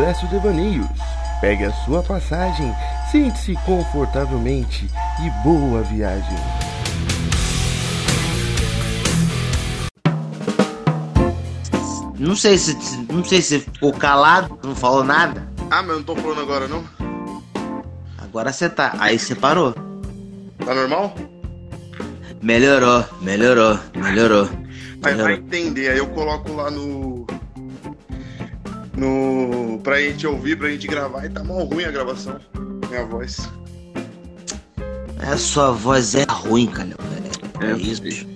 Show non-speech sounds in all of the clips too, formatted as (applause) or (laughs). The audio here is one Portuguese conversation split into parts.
Expresso Devaneios. Pegue a sua passagem, sente-se confortavelmente e boa viagem. Não sei se não sei se ficou calado, não falou nada. Ah, mas eu não tô falando agora não. Agora você tá. Aí você parou. Tá normal? Melhorou, melhorou, melhoror. Mas vai entender, aí eu coloco lá no. No. Pra gente ouvir, pra gente gravar, e tá mal ruim a gravação. Minha voz. A sua voz é ruim, cara. É, é isso.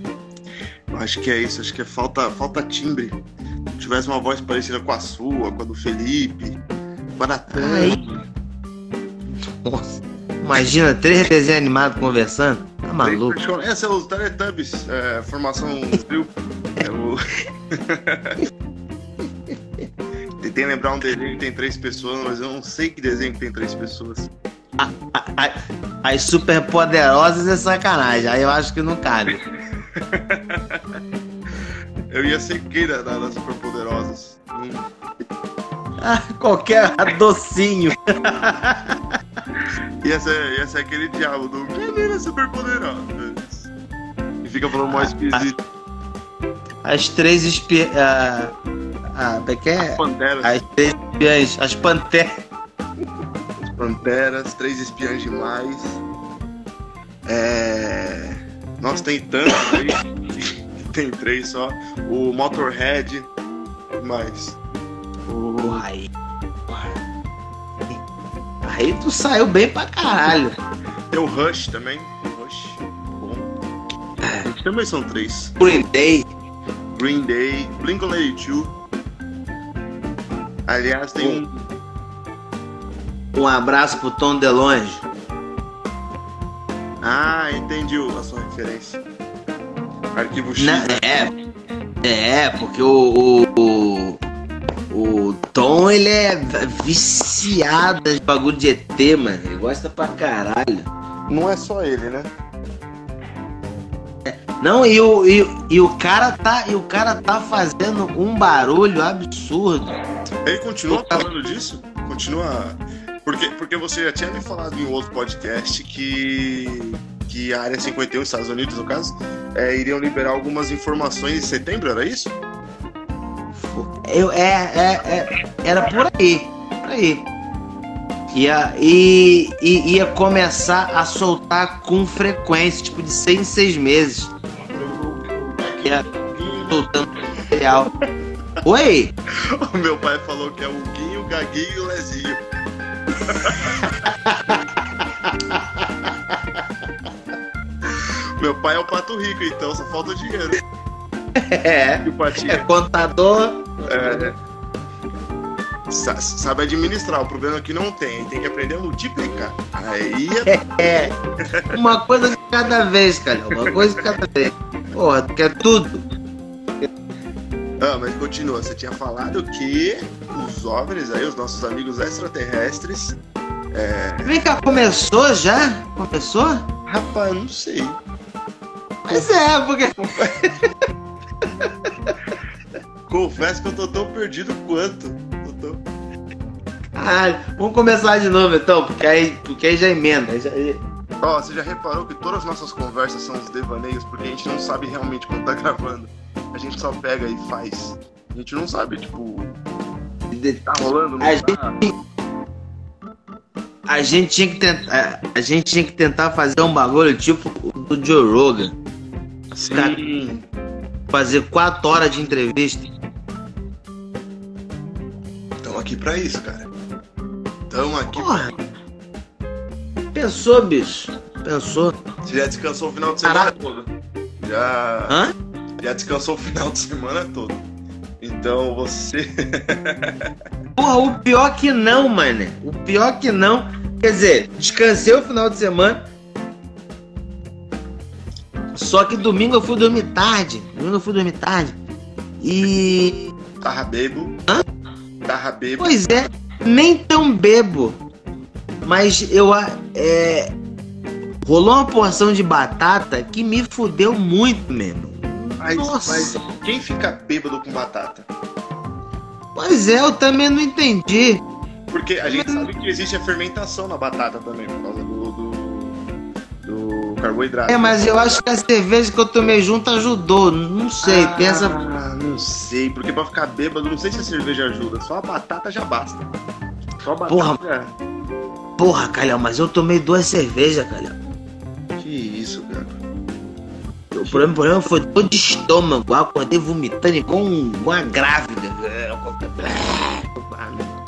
Eu acho que é isso, acho que é falta, falta timbre. Se tivesse uma voz parecida com a sua, com a do Felipe, com a da. Nossa. Imagina três desenhos animados conversando. Tá maluco? Esse é o Teletubbies, é, formação trio. É o. (laughs) Tentei lembrar um desenho que tem três pessoas, mas eu não sei que desenho que tem três pessoas. As super poderosas é sacanagem, aí eu acho que não cabe. (laughs) eu ia ser quem das da super poderosas? Hum. Ah, qualquer docinho. (laughs) ia, ser, ia ser aquele diabo do menina super poderosa. E fica falando mais esquisito. As três espiãs. Ah, ah, é, é? As panteras. As três espiãs. As panteras. As panteras, três espiãs demais. É. Nossa, tem tantos aí. tem três só. O Motorhead. Mais. O... Aí. Aí tu saiu bem pra caralho. Tem o Rush também. Rush. Bom. É. Também são três. Green Day. Green Day. Blink-182. Aliás, tem um... Um abraço pro Tom DeLonge. Ah, entendi a sua referência. Arquivo X. Não, é, é, porque o, o, o, Tom, ele é viciado de bagulho de ET, mano. Ele gosta pra caralho. Não é só ele, né? Não, e o, e, e, o cara tá, e o cara tá fazendo um barulho absurdo. Ele continua falando disso? Continua porque, porque você já tinha me falado em outro podcast que, que a Área 51, Estados Unidos, no caso, é, iriam liberar algumas informações em setembro, era isso? Eu, é, é, é era por aí, por aí. Ia, e, e, ia começar a soltar com frequência, tipo de seis em seis meses. Ia soltando material. Oi? (laughs) O meu pai falou que é o Guinho, o Gaguinho e o Lezinho. (laughs) Meu pai é o pato rico, então só falta dinheiro. É. É contador. É. Sabe administrar, o problema é que não tem, tem que aprender a multiplicar. Aí é. (laughs) é. Uma coisa de cada vez, cara. Uma coisa de cada vez. Porra, tu quer tudo. Ah, mas continua, você tinha falado que os OVNIs aí, os nossos amigos extraterrestres. É... Vem cá, começou já? Começou? Rapaz, não sei. Mas é, porque. (laughs) Confesso que eu tô tão perdido quanto. Tô... Caralho, vamos começar de novo então, porque aí, porque aí já emenda. Já... Ó, oh, você já reparou que todas as nossas conversas são os devaneios, porque a gente não sabe realmente quando tá (laughs) gravando a gente só pega e faz. A gente não sabe, tipo. Tá rolando, não a tá? gente, a gente tinha que tentar. A gente tinha que tentar fazer um bagulho tipo do Joe Rogan. Sim. fazer quatro horas de entrevista. Estamos aqui pra isso, cara. Estamos aqui Porra. pra... Pensou, bicho? Pensou? Você já descansou o final de semana Caraca. todo? Já. Hã? Já descansou o final de semana todo. Então você. (laughs) Porra, o pior que não, mano. O pior que não. Quer dizer, descansei o final de semana. Só que domingo eu fui dormir tarde. Domingo eu fui dormir tarde. E. Tava bebo. Hã? Tava bebo. Pois é, nem tão bebo. Mas eu. É... Rolou uma porção de batata que me fudeu muito mesmo. Mas, mas quem fica bêbado com batata? Pois é, eu também não entendi. Porque a gente sabe que existe a fermentação na batata também, por causa do, do, do carboidrato. É, mas eu acho que a cerveja que eu tomei junto ajudou. Não sei, ah, tem essa. Não sei, porque pra ficar bêbado, não sei se a cerveja ajuda. Só a batata já basta. Só a batata Porra. já. Porra, Calhão, mas eu tomei duas cervejas, Calhão. Que isso, cara. O problema, o problema foi dor de estômago. Eu acordei vomitando igual um- uma grávida.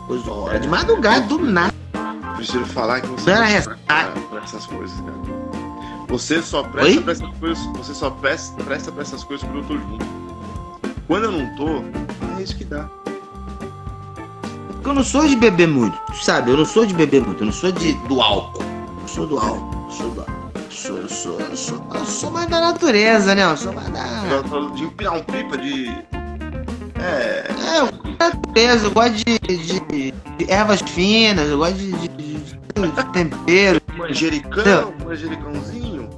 Coisa hora de madrugada, do nada. Preciso falar que você Não era presta pra essas coisas, cara. Você só presta Oi? pra essas coisas. Você só presta, presta pra essas coisas quando eu tô junto. Quando eu não tô, é isso que dá. Porque eu não sou de beber muito, tu sabe? Eu não sou de beber muito, eu não sou de, do álcool. Eu sou do álcool. Eu sou do álcool. Eu sou, sou, sou, sou mais da natureza, né? Eu sou mais da. De empinar um pipa de. É. É, eu gosto da natureza, eu gosto de, de- de ervas finas, eu gosto de, de- de- tempero. Manjericão, manjericãozinho.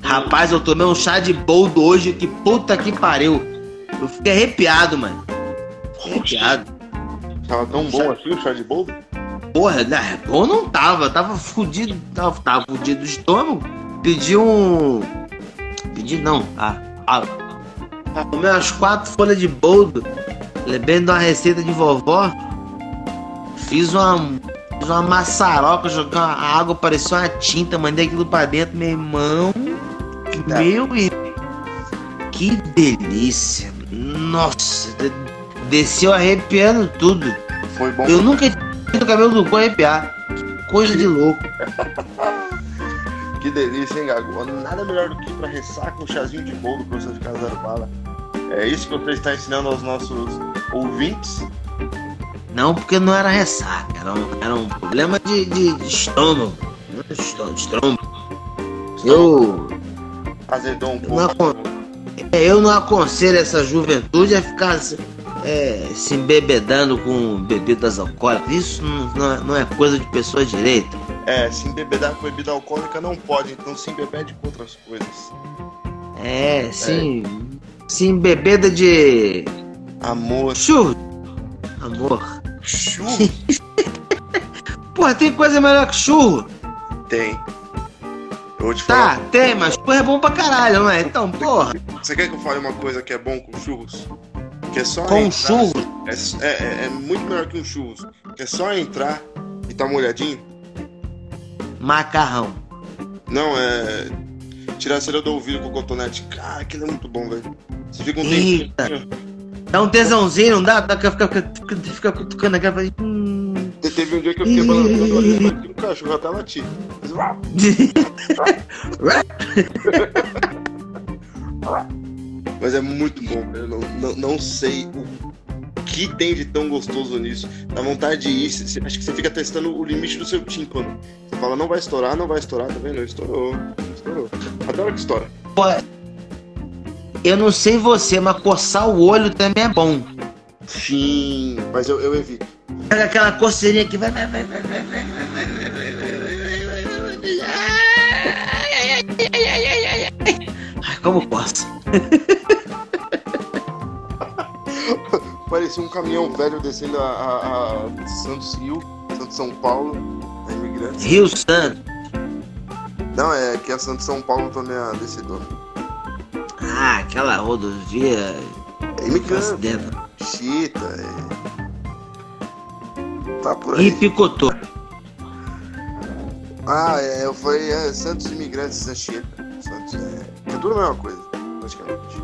Rapaz, eu tomei um chá de boldo hoje, que puta que pariu. Eu fiquei arrepiado, mano. Fiquei arrepiado. Tava tão bom assim o chá de boldo? Porra, né? Bom não tava, tava fudido, tava, tava fudido do estômago. Pedi um. Pedi não, ah, ah, Tomei umas quatro folhas de boldo, lembrando de uma receita de vovó. Fiz uma, fiz uma maçaroca, joguei uma água, parecia uma tinta, mandei aquilo pra dentro, meu irmão. Meu irmão. Que delícia. Nossa, de- desceu arrepiando tudo. Foi bom. Eu nunca tinha o cabelo do arrepiar. Coisa de louco. (laughs) Que delícia, hein, Gago? Nada melhor do que pra ressaca um chazinho de bolo, professor de Casaro Bala. É isso que você está ensinando aos nossos ouvintes? Não, porque não era ressaca, era um, era um problema de, de, de estômago. Não estômago, estômago. Eu, Azedou um pouco. Não acon- é, eu não aconselho essa juventude a ficar é, se embebedando com bebidas alcoólicas. Isso não, é, não é coisa de pessoa direita. É, se embebedar com bebida alcoólica não pode, então se embebede com outras coisas. É, sim. Se embebeda de Amor, churro. Amor. churro (laughs) Porra, tem coisa melhor que churro? tem. Eu vou te Tá, falar. tem, mas churro é bom pra caralho, não é? Então, porra, Você quer que eu fale uma coisa que é bom com churros? Que é só com entrar- churro. É, é- é muito melhor que um churros. Que é só entrar e tá molhadinho. Macarrão. Não, é. Tirar a cera do ouvido com o cotonete. Cara, aquilo é muito bom, velho. Você fica um Eita. tempinho. Dá um tesãozinho, não dá? Dá fica, fica, fica, fica cutucando aquela. Hum. Te- Teve um dia que eu fiquei balançando ali, no cachorro até latir. Mas, Mas é muito bom, velho. Eu não, não, não sei o que tem de tão gostoso nisso. Dá vontade de ir. Cê- acho que você fica testando o limite do seu tímpano. Você fala, não vai estourar, não vai estourar, tá vendo? Estourou. Estourou. Adoro que estoura. Pô, eu não sei você, mas coçar o olho também é bom. Sim, mas eu, eu evito. Pega aquela coceirinha que vai, vai, vai, vai, vai, vai, vai, vai, vai, vai, vai, vai, vai, vai, vai, vai. Ai, ai, ai, ai, ai, ai, ai, ai. Ai, como coça. Parecia um caminhão velho descendo a, a- a Santos Rio, Santos São Paulo, imigrantes. Rio Santo. Não, é que a Santos São Paulo também é a descedora. Ah, aquela rodovia. É imigrante, chita, é... Tá por aí. E picotou. Ah, é, eu falei é, Santos Imigrantes da Chita. Santos é. É tudo a mesma coisa, praticamente.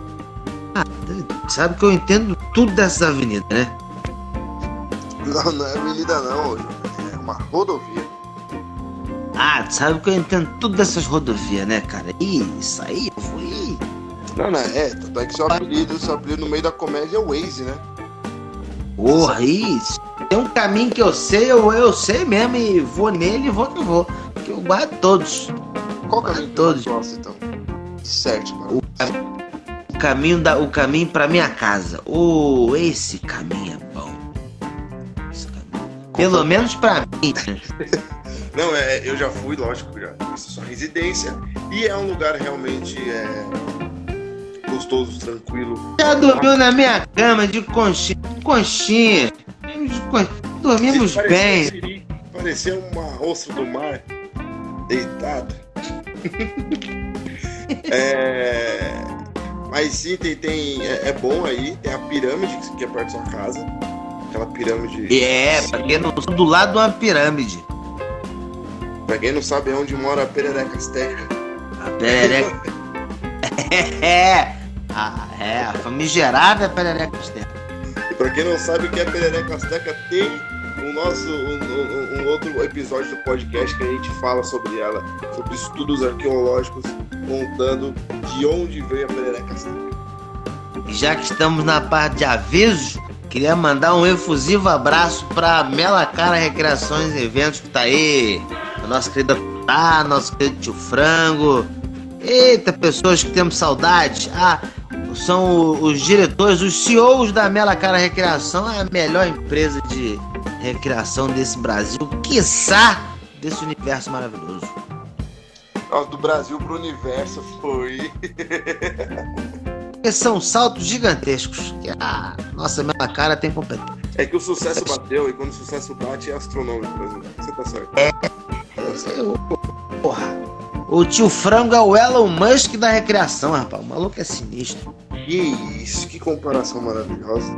Sabe que eu entendo tudo dessas avenidas, né? Não, não é avenida não, Júnior. é uma rodovia. Ah, tu sabe que eu entendo tudo dessas rodovias, né, cara? Ih, isso aí eu fui. Não, não, é, tanto é que seu apelido, seu apelido no meio da comédia é Waze, né? Porra, isso. Tem um caminho que eu sei, eu, eu sei mesmo, e vou nele e vou que vou. Porque eu guardo todos. Qual caminho que Todos. você gosta, então? Certo, mano. O, o caminho da, o caminho pra minha casa. Oh, esse caminho é bom. Caminho. Pelo menos pra mim. né? (laughs) Não, é, eu já fui, lógico, já conheci sua residência. E é um lugar realmente é, gostoso, tranquilo. Já dormiu na minha cama de conchinha. Conchinha. Dormimos bem. Parecia uma ostra do mar deitado. (laughs) é... Mas sim, tem, tem é, é, bom aí. Tem a pirâmide que é perto da sua casa. Aquela pirâmide. É, pra quem não do lado de uma pirâmide. Pra quem não sabe é onde mora a Perereca Azteca. A Perereca. (laughs) é, a, é, a famigerada Perereca Azteca. E pra quem não sabe o que é Perereca Azteca, tem o nosso um, um, um, outro episódio do podcast que a gente fala sobre ela, sobre estudos arqueológicos, contando de onde veio a Perereca. E já que estamos na parte de avisos, queria mandar um efusivo abraço para Mela Cara Recreações e Eventos que tá aí, a nossa querida Tá, nosso querido tio Frango. Eita, pessoas que temos saudade. Ah, são os diretores, os CEOs da Mela Cara Recreação, a melhor empresa de recreação desse Brasil, quiçá desse universo maravilhoso. Do Brasil pro universo foi. São saltos gigantescos que a nossa Mela Cara tem competência. É que o sucesso bateu e quando o sucesso bate é astronômico, exemplo. Você tá certo. É. Porra. O tio Frango é o Elon Musk da recreação, rapaz. O maluco é sinistro. Que isso, que comparação maravilhosa.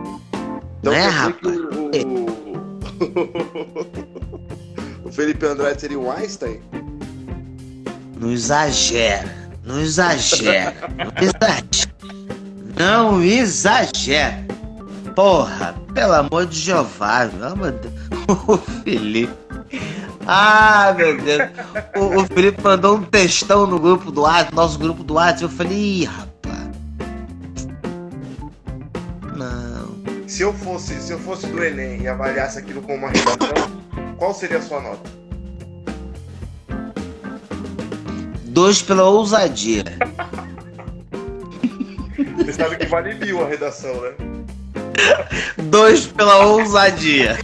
Então, é, rapaz? O... (laughs) o Felipe Andrade seria o Einstein? Não exagera. Não exagera. Não exagera. Não exagera. Porra, pelo amor de Jeová, meu Deus. (laughs) O Felipe. Ah, meu Deus. O, o, Felipe mandou um textão no grupo do WhatsApp, nosso grupo do WhatsApp. Eu falei, ih, rapaz. Não. Se eu fosse, se eu fosse do Enem e avaliasse aquilo como uma redação, qual seria a sua nota? Dois pela ousadia. Você sabe que vale mil a redação, né? Dois pela ousadia.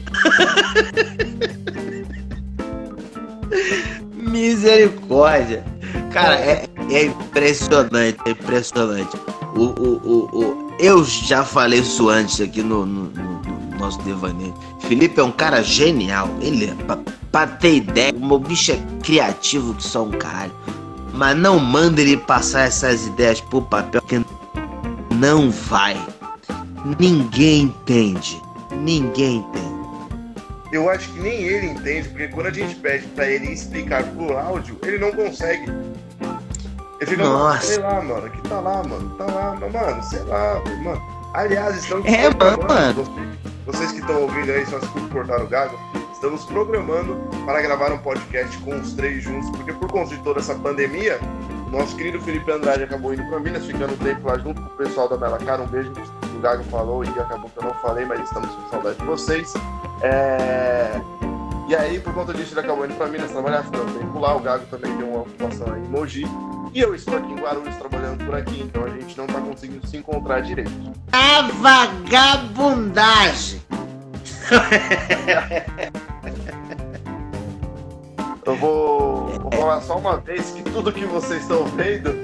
Misericórdia. Cara, é, é, impressionante, é impressionante. O, o, o, o, eu já falei isso antes aqui no, no, no nosso devaneio. Felipe é um cara genial. Ele, é, pra, pra ter ideia, o meu bicho é criativo que só um caralho. Mas não manda ele passar essas ideias pro papel, que não vai. Ninguém entende. Ninguém entende eu acho que nem ele entende, porque quando a gente pede para ele explicar por áudio, ele não consegue. Ele fica, Nossa. sei lá, mano, que tá lá, mano, tá lá, mano, sei lá, mano. Aliás, estamos é, mano. Vocês, vocês que estão ouvindo aí, só escutam cortar o gago, estamos programando para gravar um podcast com os três juntos, porque por conta de toda essa pandemia, nosso querido Felipe Andrade acabou indo para Minas, ficando um tempo lá junto com o pessoal da Bela Cara. Um beijo o Gago falou e acabou que eu não falei, mas estamos com saudade de vocês. É... E aí, por conta disso, ele acabou indo para Minas trabalhar, ficou um tempo lá. O Gago também deu uma ocupação em Mogi. E eu estou aqui em Guarulhos trabalhando por aqui, então a gente não está conseguindo se encontrar direito. A vagabundagem! (laughs) eu vou, vou falar só uma vez que tudo que vocês estão vendo (laughs)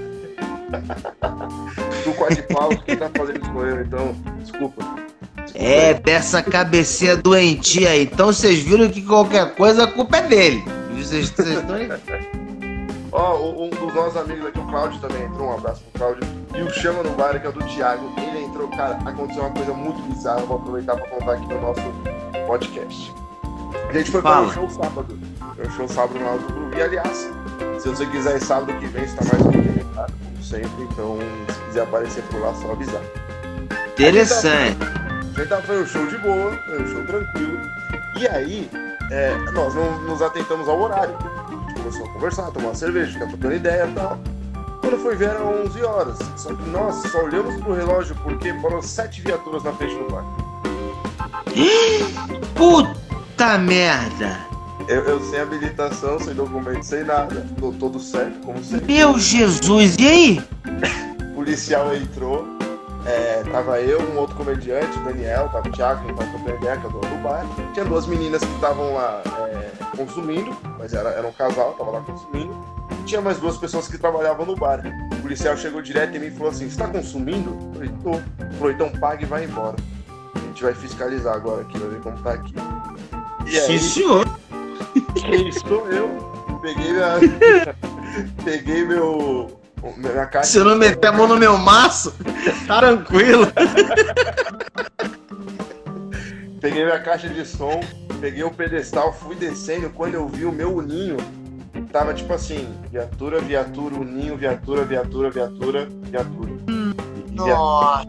do quadripau que tá fazendo isso com ele, então, desculpa. É, dessa cabecinha doentia aí. Então vocês viram que qualquer coisa a culpa é dele. Vocês, vocês estão (laughs) Ó, oh, um dos nossos amigos aqui, o Cláudio também entrou. Um abraço pro Cláudio. E o Chama no Bar, que é do Thiago. Ele entrou, cara, aconteceu uma coisa muito bizarra. Vou aproveitar pra contar aqui no nosso podcast. A gente foi para o show sábado. Um show sábado no Alto do E aliás, se você quiser sábado que vem, está mais movimentado, como sempre. Então, se quiser aparecer por lá, só avisar. Interessante. A gente tava, foi um show de boa, foi um show tranquilo. E aí, é, nós não nos atentamos ao horário. A gente começou a conversar, tomar uma cerveja, ficar trocando ideia e tal. Quando foi ver, eram 11 horas. Só que nós só olhamos pro relógio porque foram sete viaturas na frente do bar. (gasps) Puta merda! Eu, eu, sem habilitação, sem documento, sem nada. Tô todo certo, como sempre. Meu Jesus, e aí? o policial entrou, é, tava eu, um outro comediante, o Daniel, tava o Thiago, que o ideia, que é o dono do bar. Tinha duas meninas que estavam lá é, consumindo, mas era, era um casal, tava lá consumindo. E tinha mais duas pessoas que trabalhavam no bar. O policial chegou direto em mim e falou assim: Você tá consumindo? Eu falei: Tô. Ele falou: Então pague e vai embora. A gente vai fiscalizar agora aqui, vai ver como tá aqui. E Sim, aí, senhor. Quem sou eu? Peguei minha. (laughs) Peguei meu. Minha caixa. Se eu não meter a mão no meu maço, tranquilo. Peguei minha caixa de som, peguei o pedestal, fui descendo. Quando eu vi o meu uninho, tava tipo assim: viatura, viatura, uninho, viatura, viatura, viatura, viatura. Nossa.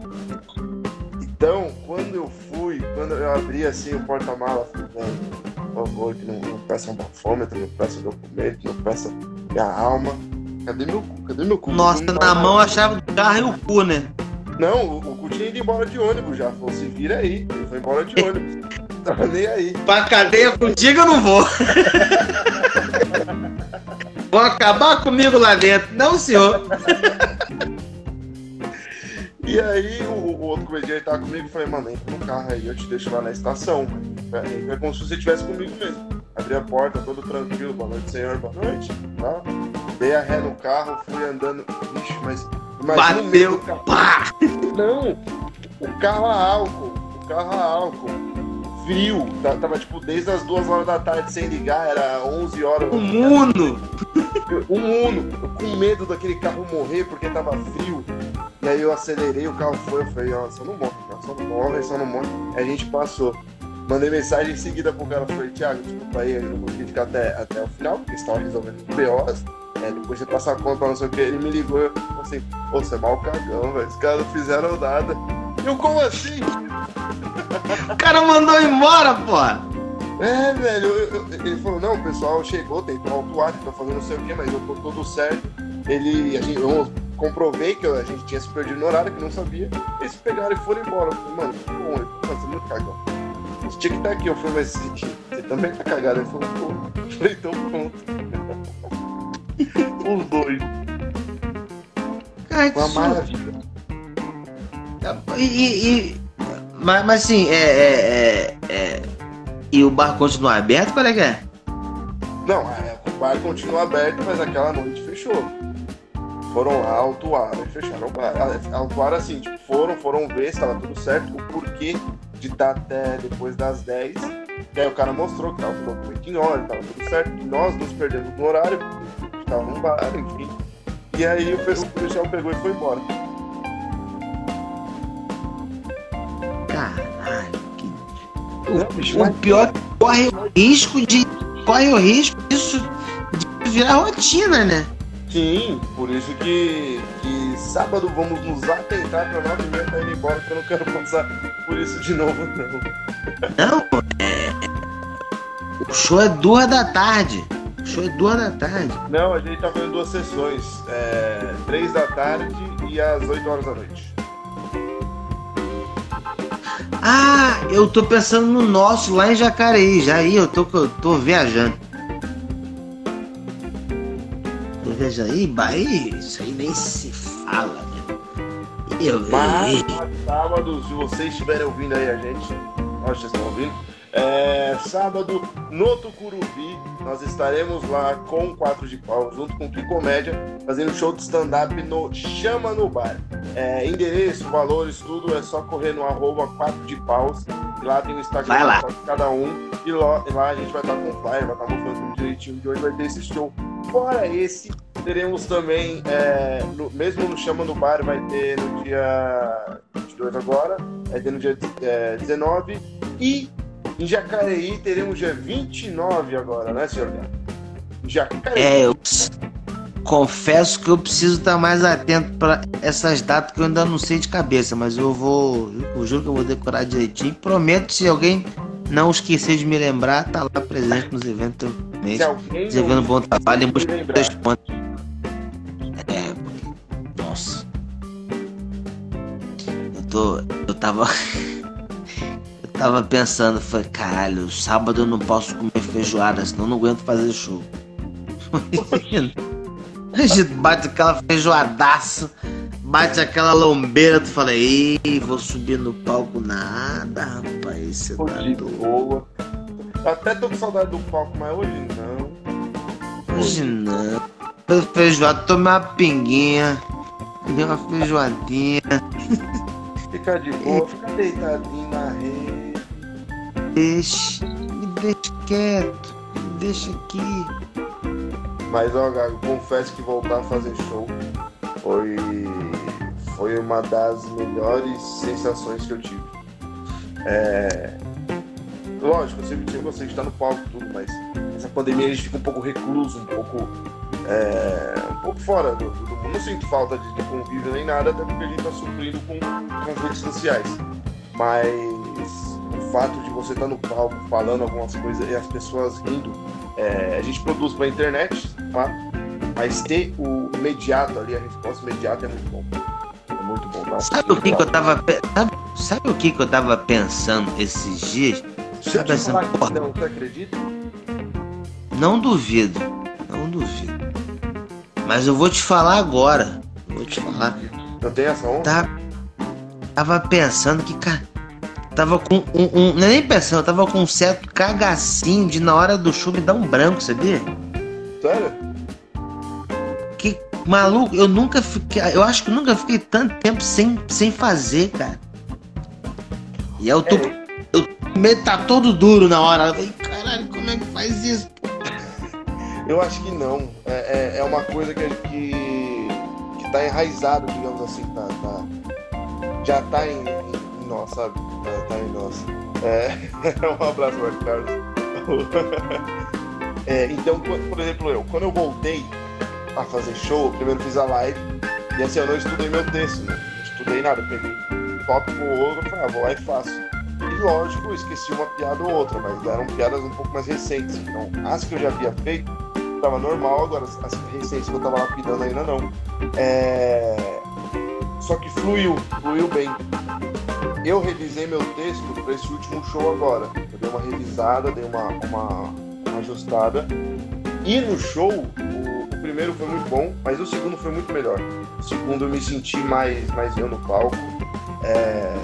Então, quando eu fui, quando eu abri assim o porta-mala, falei, "Velho, por favor, que não, não peça um bafômetro, não peça documento, não peça minha alma. Cadê meu cu? Cadê meu cu? Nossa, na mão a chave do carro e o cu, né? Não, o, o cu tinha ido embora de ônibus já. Falou, se vira aí. Ele foi embora de ônibus. (laughs) Tava nem aí. Pra cadeia contigo eu não vou. (laughs) Vão acabar comigo lá dentro. Não, senhor. E aí o, o outro comediante tava comigo e falei, mano, entra no carro aí, eu te deixo lá na estação. É, é como se você estivesse comigo mesmo. Abri a porta, todo tranquilo, boa noite, senhor, boa noite. Tá? Dei a ré no carro, fui andando. Ixi, mas. Imagina Bateu. carro. Pá! Não! O carro a álcool. O carro a álcool. Frio. Tá- Tava tipo desde as duas horas da tarde sem ligar, era 11 horas. O mundo. Um Uno, eu com medo daquele carro morrer porque tava frio. E aí eu acelerei, o carro foi, eu falei, ó, só não morre, só não morre, só não morre. Aí a gente passou. Mandei mensagem em seguida pro cara, falei, Thiago, desculpa aí, eu não consegui ficar até, até o final, porque estava resolvendo os BOs. É, depois você passar a conta, não sei o que, ele me ligou, eu falei assim, pô, você é mal cagão, velho, os caras não fizeram nada. Eu, como assim? (laughs) O cara mandou embora, pô. É, velho, eu- eu- ele falou, não, o pessoal chegou, tentou autuar, tentou fazer não sei o que, mas eu tô tudo certo. Ele, a gente, eu comprovei que a gente tinha se perdido no horário, que não sabia. Eles pegaram e foram embora. Eu falei, mano, que bom, ele falou, você é muito cagão. Você tinha que estar aqui. Eu falei, mas você, você também tá cagado. Ele falou, pô. Eu falei, então pronto. (laughs) Os dois. Cara, uma maravilha. E, e- e- mas, mas assim, é, é, é, é- E o bar continua aberto? Qual é que é? Não, é, o bar continua aberto, mas aquela noite fechou. Foram lá, autuaram e fecharam o bar. Ah, Autuaram assim, tipo, foram, foram ver se tava tudo certo, o porquê de estar até depois das 10. E aí o cara mostrou que tava tudo documento em ordem, tava tudo certo, que nós nos perdemos no horário, porque a gente tava num bar, enfim. E aí o, pe- o policial pegou e foi embora. Caralho, que. O mas- pior é que corre o risco de. Corre o risco disso de virar rotina, né? Sim, por isso que, que sábado vamos nos atentar pra nove e meia tá indo embora, que eu não quero passar por isso de novo, não. Não, é. O show é duas da tarde. O show é duas da tarde. Não, a gente tá fazendo duas sessões, é, três da tarde e às 8 horas da noite. Ah, eu tô pensando no nosso lá em Jacareí. Já aí eu tô, eu tô viajando. Viajando. Ih, Bahia, isso aí nem se fala, né? Eu, Mas, sábado, se vocês estiverem ouvindo aí a gente, nós vocês estão ouvindo, é, sábado no Tucuruvi, nós estaremos lá com o Quatro de Pau, junto com o Que Comédia, fazendo show de stand-up no Chama no Bar. É, endereço, valores, tudo é só correr no arroba 4 de paus. E lá tem o Instagram de cada um. E lá, e lá a gente vai estar com o flyer, vai estar mostrando tudo direitinho de hoje vai ter esse show. Fora esse, teremos também, é, no- mesmo no Chama no Bar, vai ter no dia 22 agora, vai ter no dia é, 19. E em Jacareí teremos dia 29 agora, né, senhor? Jacareí. é, eu confesso que eu preciso estar mais atento para essas datas que eu ainda não sei de cabeça, mas eu vou, eu juro que eu vou decorar direitinho. Prometo se alguém não esquecer de me lembrar, tá lá presente nos eventos também. Se alguém Desenvolvendo um bom trabalho e tava. eu tava pensando, falei, caralho, sábado eu não posso comer feijoada, senão eu não aguento fazer show. (laughs) A gente bate aquela feijoadaço, bate aquela lombeira, tu fala, ei, vou subir no palco nada, rapaz, você tá de doido. boa. Eu até tô com saudade do palco, mas hoje não. Hoje não. Feijoada, tomei uma pinguinha. Comer uma feijoadinha. (laughs) Fica de boa, fica deitadinho na rede. Deixa, me deixa quieto, me deixa aqui. Mas, ó, Gago, confesso que voltar a fazer show foi, foi uma das melhores sensações que eu tive. É... Lógico, eu sempre tive você estar no palco e tudo, mas essa pandemia a gente fica um pouco recluso, um pouco, é... um pouco fora do, do mundo. Não sinto falta de, de convívio nem nada, até porque a gente está suprindo com, redes sociais. Mas o fato de você estar no palco falando algumas coisas e as pessoas rindo, é... a gente produz para a internet, claro, mas ter o imediato ali, a resposta imediata é muito bom. É muito bom. Tá? Sabe o que, que eu tava. Sabe, sabe o que, que eu tava pensando esses dias? Que porra? não, você acredita? Não duvido. Não duvido. Mas eu vou te falar agora. Vou te falar. Eu tenho essa onda? Tá, tava pensando que, cara. Tava com um, um. Não é nem pensando, eu tava com um certo cagacinho de na hora do show me dar um branco, sabia? Sério? Que maluco, eu nunca fiquei. Eu acho que eu nunca fiquei tanto tempo sem, sem fazer, cara. E eu tô. É, Eu meio tá todo duro na hora. Eu falei, caralho, como é que faz isso? Eu acho que não. É, é, é uma coisa que, que, que tá enraizado, digamos assim. Tá, tá- já tá em, em nós, sabe? Tá, tá em nós. É, (laughs) um abraço, Marcos Carlos. (laughs) É, então, por exemplo, eu, quando eu voltei a fazer show, eu primeiro fiz a live e assim, eu não estudei meu texto, né? Não estudei nada, eu peguei um tópico ou outro, falei, ah, vou lá e faço. E lógico, esqueci uma piada ou outra, mas eram piadas um pouco mais recentes. Então, as que eu já havia feito, tava normal, agora as as recentes que eu tava lapidando ainda não. É... Só que fluiu, fluiu bem. Eu revisei meu texto para esse último show agora. Eu dei uma revisada, dei uma, uma, uma ajustada. E no show, o, o primeiro foi muito bom, mas o segundo foi muito melhor. O segundo eu me senti mais, mais eu no palco. É,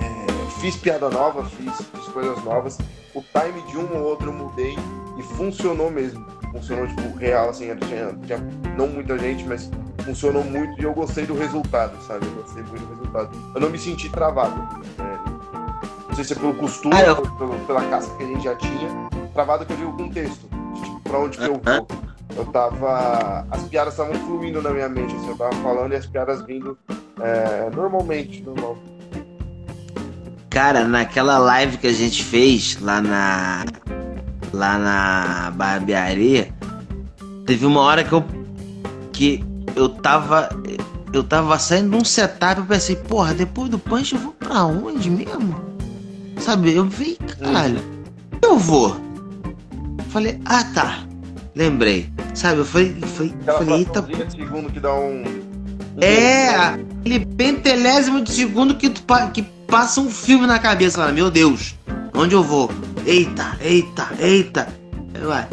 é, fiz piada nova, fiz, fiz coisas novas. O time de um ou outro eu mudei e funcionou mesmo. Funcionou, tipo, real, assim, tinha, tinha não muita gente, mas funcionou muito e eu gostei do resultado, sabe? Eu gostei muito do resultado. Eu não me senti travado. né? Não sei se é pelo costume, Ah, eu- ou pelo- pela casca que a gente já tinha. Travado que eu digo com texto. Tipo, pra onde que eu vou. Eu tava. As piadas estavam fluindo na minha mente, assim, eu tava falando e as piadas vindo é, normalmente, normal. Cara, naquela live que a gente fez lá na. Lá na barbearia, teve uma hora que eu. que eu tava. Eu tava saindo de um setup, eu pensei, porra, depois do punch eu vou pra onde mesmo? Sabe, eu vi, caralho, eu vou. Falei, ah tá. Lembrei. Sabe, eu falei, falei, Aquela falei eita segundo que dá um. um é, aquele pentelésimo de segundo que, tu que passa um filme na cabeça lá, meu Deus, onde eu vou? Eita, eita, eita. Ué,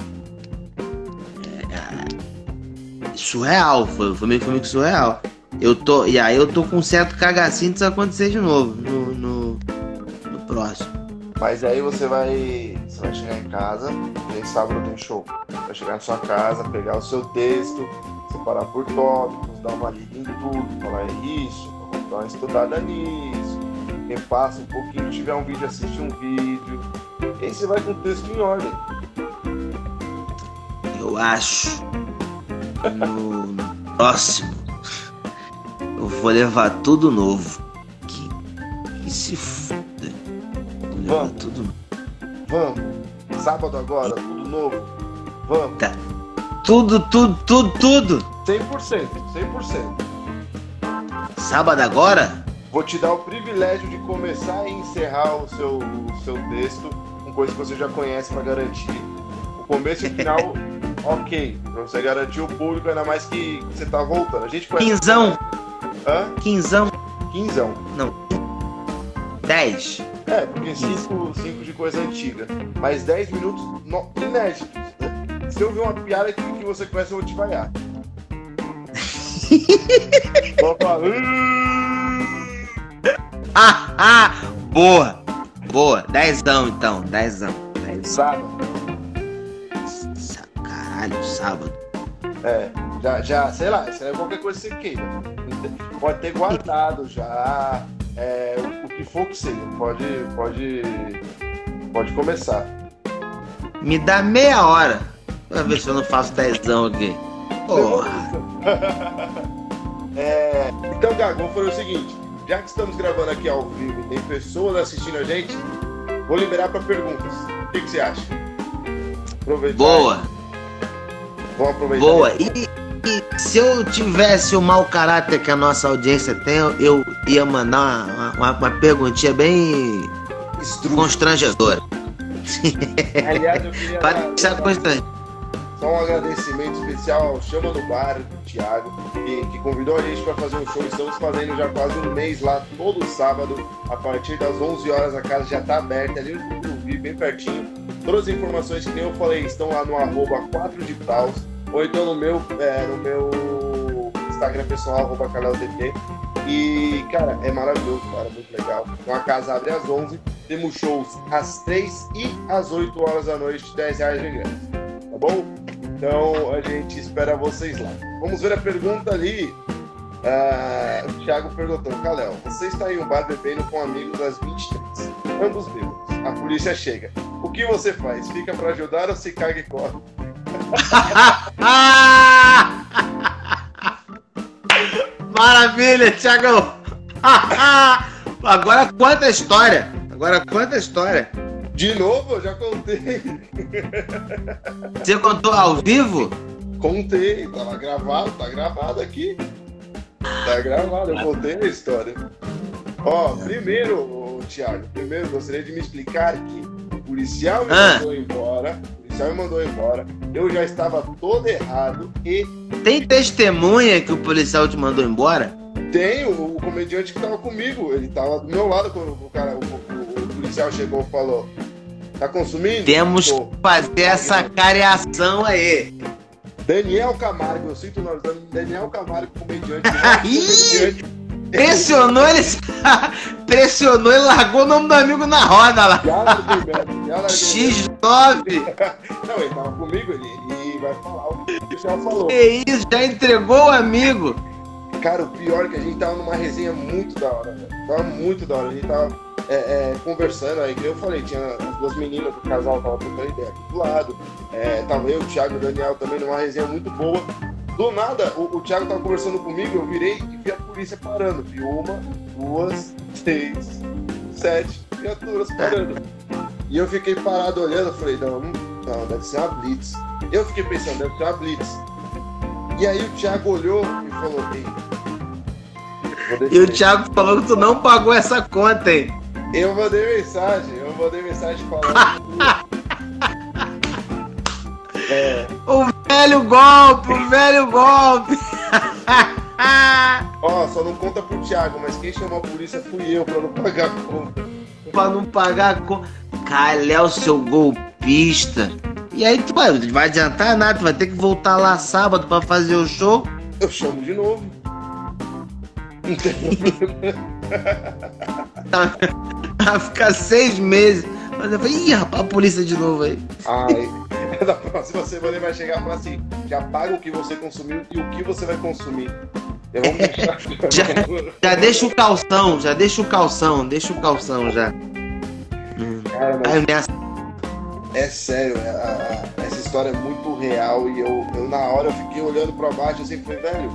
é, surreal, foi, foi, meio, que surreal. Eu tô, e aí eu tô com um certo cagacinho disso acontecer de novo no, no, no próximo. Mas aí você vai. Você vai chegar em casa, aí sábado tem show. Vai chegar na sua casa, pegar o seu texto, separar por tópicos, dar uma lida em tudo, falar é isso, dar uma estudada nisso. Quem passa um pouquinho, tiver um vídeo, assiste um vídeo. E você vai com o texto em ordem. Eu acho no, no próximo eu vou levar tudo novo. Que, que se foda. Vou levar Vamos. tudo novo. Vamos. Sábado agora, tudo novo. Vamos. Tudo, tudo, tudo, tudo. 100%, 100%. Sábado agora? Vou te dar o privilégio de começar e encerrar o seu, o seu texto com coisas que você já conhece para garantir. O começo e o final, (laughs) ok. Pra você garantir o público, ainda mais que você tá voltando. A gente conhece. Quinzão, Hã? quinzão, Quinzão. não. Dez. É, porque 5 cinco de coisa antiga. Mas 10 minutos no, inéditos. Né? Se eu ver uma piada que, que você conhece, eu vou te vaiar. (laughs) Vou falar. Ah, ah, boa, boa. Dezão então, dezão. Dezão. Sábado. Sá- Caralho, sábado. É, já, já, sei lá, isso é qualquer coisa que você queira. Pode ter guardado já. É, o, o que for que seja. Pode, pode, pode começar. Me dá meia hora pra ver se eu não faço dezão aqui. Porra. (laughs) É, então, Gago, vou fazer o seguinte: já que estamos gravando aqui ao vivo e tem pessoas assistindo a gente, vou liberar para perguntas. O que, que você acha? Aproveitar. Boa. Vamos aproveitar. Boa. E, e, se eu tivesse o mau caráter que a nossa audiência tem, eu ia mandar uma, uma, uma perguntinha bem constrangedora. Aliás, eu queria. Para deixar constrangedor. Só um agradecimento especial ao Chama no Bar, do Thiago, que, que convidou a gente para fazer um show. Estamos fazendo já quase um mês lá, todo sábado, a partir das 11 horas. A casa já está aberta, ali no Tucuruvi, bem pertinho. Todas as informações que nem eu falei estão lá no arroba 4 de paus, ou então no meu, é, no meu Instagram pessoal, arroba canaldp. E, cara, é maravilhoso, cara, muito legal. Então a casa abre às 11, temos shows às 3 e às 8 horas da noite, 10 reais de ingresso. Tá bom? Então a gente espera vocês lá. Vamos ver a pergunta ali. Uh, o Thiago perguntou, Calel, você está em um bar bebendo com amigos às 23, ambos bêbados. A polícia chega. O que você faz? Fica para ajudar ou se caga e corre? (laughs) Maravilha, Thiago! (laughs) Agora conta a história. Agora conta a história. De novo, eu já contei. Você contou ao vivo? Contei, tava gravado, tá gravado aqui. Tá gravado, eu contei a história. Ó, primeiro, Thiago, primeiro gostaria de me explicar que o policial me ah. mandou embora. O policial me mandou embora. Eu já estava todo errado e. Tem testemunha que o policial te mandou embora? Tem, o, o comediante que tava comigo. Ele tava do meu lado quando o cara, o policial chegou e falou: Tá consumindo? Temos que fazer essa careação aí. Daniel Camargo, eu sinto o nome Daniel Camargo, comediante. (laughs) comediante. Pressionou ele. (laughs) pressionou e largou o nome do amigo na roda lá. (laughs) X9. Não, ele tava comigo, ele, ele vai falar o que o senhor falou. Que isso, já entregou o amigo. Cara, o pior é que a gente tava numa resenha muito da hora, velho. Tava muito da hora. A gente tava é, é, conversando aí, que eu falei, tinha as duas meninas do casal tava trocando ideia aqui do lado. É, tava eu, o Thiago e o Daniel também numa resenha muito boa. Do nada, o, o Thiago tava conversando comigo, eu virei e vi a polícia parando. Vi uma, duas, três, sete criaturas parando. E eu fiquei parado olhando, falei, não, não, deve ser uma blitz. Eu fiquei pensando, deve ser uma blitz. E aí o Thiago olhou e falou, ei. E o Thiago falou que tu não pagou essa conta, hein? Eu mandei mensagem, eu mandei mensagem falando. (laughs) é. O velho golpe, o velho golpe! Ó, só não conta pro Thiago, mas quem chamou a polícia fui eu pra não pagar a conta. Pra não pagar a conta. Calhau, seu golpista. E aí, tu vai, não vai adiantar nada, tu vai ter que voltar lá sábado pra fazer o show. Eu chamo de novo. (laughs) (laughs) a ficar seis meses. Mas eu falei, ih, rapaz, a polícia de novo aí. Ai, (laughs) da próxima semana ele vai chegar e falar assim: já paga o que você consumiu e o que você vai consumir. (laughs) já, já deixa o calção, já deixa o calção, deixa o calção já. Cara, mas... É sério, é, a, a, essa história é muito real e eu, eu na hora eu fiquei olhando pra baixo assim, falei, velho,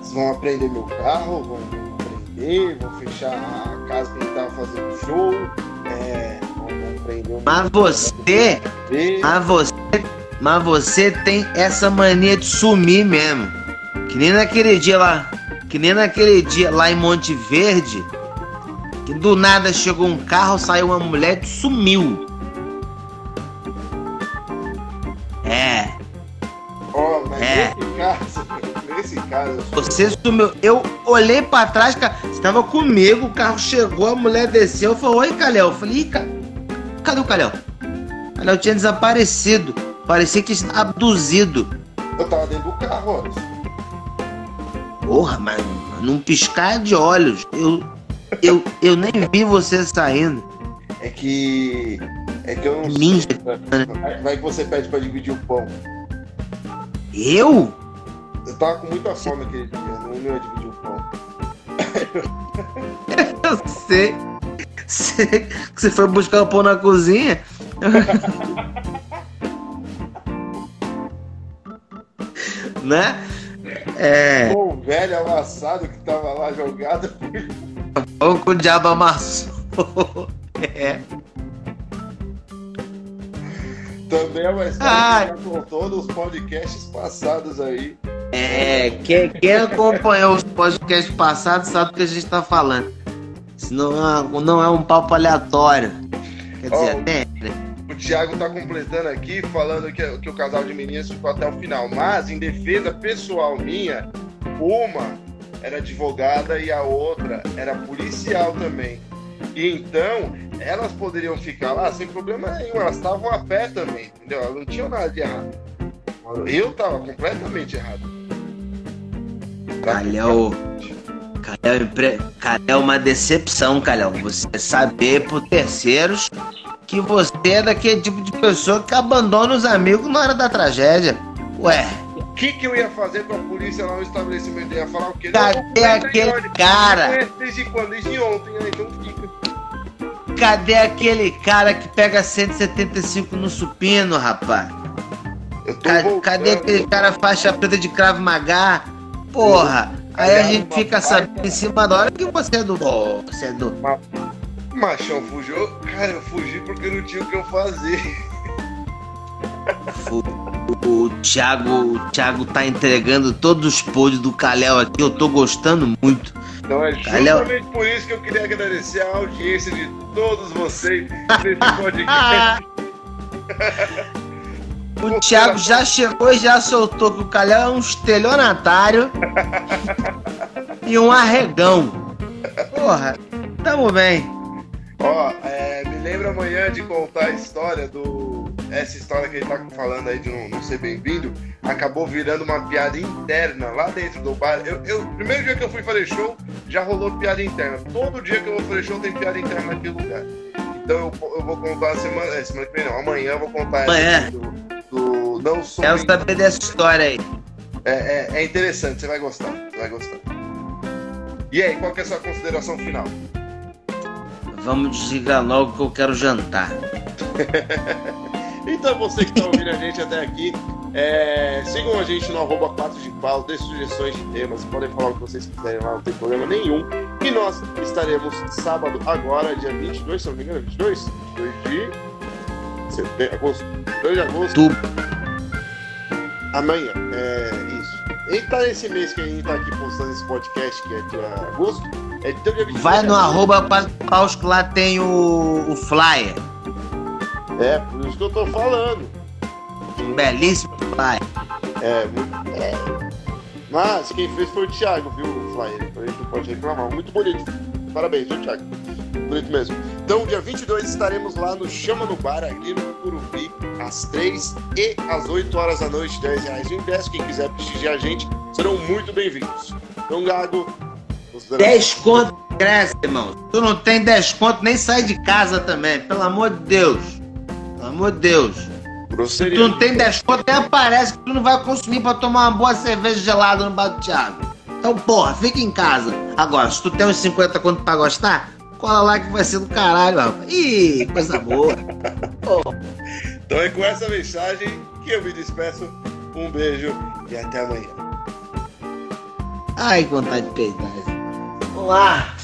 vocês vão aprender meu carro, vão prender, vão fechar a casa que ele tava fazendo show, é, vão, prender o Mas você, mas você, mas você tem essa mania de sumir mesmo. Que nem naquele dia lá, que nem naquele dia lá em Monte Verde, que do nada chegou um carro, saiu uma mulher e sumiu. Caso. Você sumiu. Eu olhei pra trás, cara. Você tava comigo, o carro chegou, a mulher desceu. Falou: Oi, Calhau. Eu falei: ca... cadê o Calhau? O Calhau tinha desaparecido. Parecia que tinha abduzido. Eu tava dentro do carro, Porra, mas num piscar de olhos. Eu, eu, eu nem vi você saindo. É que. É que eu não Ninja. sei. Vai, vai que você pede pra dividir o pão. Eu? Eu tava com muita fome aquele dia. Não, ele não ia dividir o pão. Eu sei. Você, você foi buscar o pão na cozinha? (laughs) né? É. O velho amassado que tava lá jogado. Com o diabo amassou. É. Também é uma história que já contou nos podcasts passados aí. É, quem, quem acompanhou os podcasts passados sabe do que a gente tá falando. Isso não é, não é um papo aleatório. Quer dizer, até. né? O Thiago tá completando aqui, falando que, que o casal de meninas ficou até o final. Mas, em defesa pessoal minha, uma era advogada e a outra era policial também. E então, elas poderiam ficar lá sem problema nenhum. Elas estavam a pé também, entendeu? Elas não tinham nada de errado. Eu tava completamente errado. Calhau. Calhau, é impre- Calhau é uma decepção, Calhau. Você saber por terceiros que você é daquele tipo de pessoa que abandona os amigos na hora da tragédia. Ué, O que, que eu ia fazer com a polícia lá no estabelecimento? Eu ia falar o quê? Cadê aquele cara? Desde quando? Desde ontem, né? Então fica. Cadê aquele cara que pega 175 no supino, rapaz? Cadê aquele cara faixa preta de cravo magá? Porra, aí a gente fica sabendo em cima da hora que você é do. Você é do. Machão fugiu. Cara, eu fugi porque não tinha o que eu fazer. O, o Thiago, o Thiago tá entregando todos os podres do Calhau aqui, eu tô gostando muito. Então é justamente por isso que eu queria agradecer a audiência de todos vocês nesse podcast. (laughs) O Thiago já chegou e já soltou que o Calhau é um estelionatário e um arregão. Porra, tamo bem. Ó, é, me lembra amanhã de contar a história do. Essa história que ele tá falando aí de não, não ser bem-vindo, acabou virando uma piada interna lá dentro do bar. Eu, eu, primeiro dia que eu fui fazer show, já rolou piada interna. Todo dia que eu vou fazer show tem piada interna naquele lugar. Então eu, eu vou contar semana, é, semana que vem, não. Amanhã eu vou contar Amanhã. aqui do, do Não Sou Quero saber dessa história aí. É, é, é interessante, você vai gostar. Você vai gostar. E aí, qual que é a sua consideração final? Vamos desligar logo que eu quero jantar. (laughs) Então, você que está ouvindo a gente até aqui, é, sigam a gente no arroba 4 de pau, dê sugestões de temas, podem falar o que vocês quiserem lá, não tem problema nenhum. E nós estaremos sábado, agora, dia 22, se não me engano, 22? 22 de setembro, agosto. 2 de agosto. Tu, Amanhã, é isso. E tá nesse mês que a gente tá aqui postando esse podcast, que é de agosto. É dia 22 vai de no arroba paus que lá tem o, o flyer. É, por isso que eu tô falando. Um belíssimo. É, muito. É. Mas quem fez foi o Thiago, viu, Flyer? Então gente não pode reclamar. Muito bonito. Parabéns, viu, Thiago? Bonito mesmo. Então, dia 22 estaremos lá no Chama no Bar, aqui no Curupi, às 3 e às 8 horas da noite, 10 reais o ingresso. Quem quiser prestigiar a gente, serão muito bem-vindos. Então, Gago, considerações- 10 conto cresce, irmão. Tu não tem 10 conto, nem sai de casa também. Pelo amor de Deus. Pelo amor de Deus. Se grosseria. tu não tem 10 conto, nem aparece que tu não vai consumir pra tomar uma boa cerveja gelada no bar do Thiago. Então, porra, fica em casa. Agora, se tu tem uns 50 conto pra gostar, cola lá que vai ser do caralho, rapaz. Ih, coisa boa. Então é com essa mensagem que eu me despeço. Um beijo e até amanhã. Ai, que vontade de peidar. Vamos lá.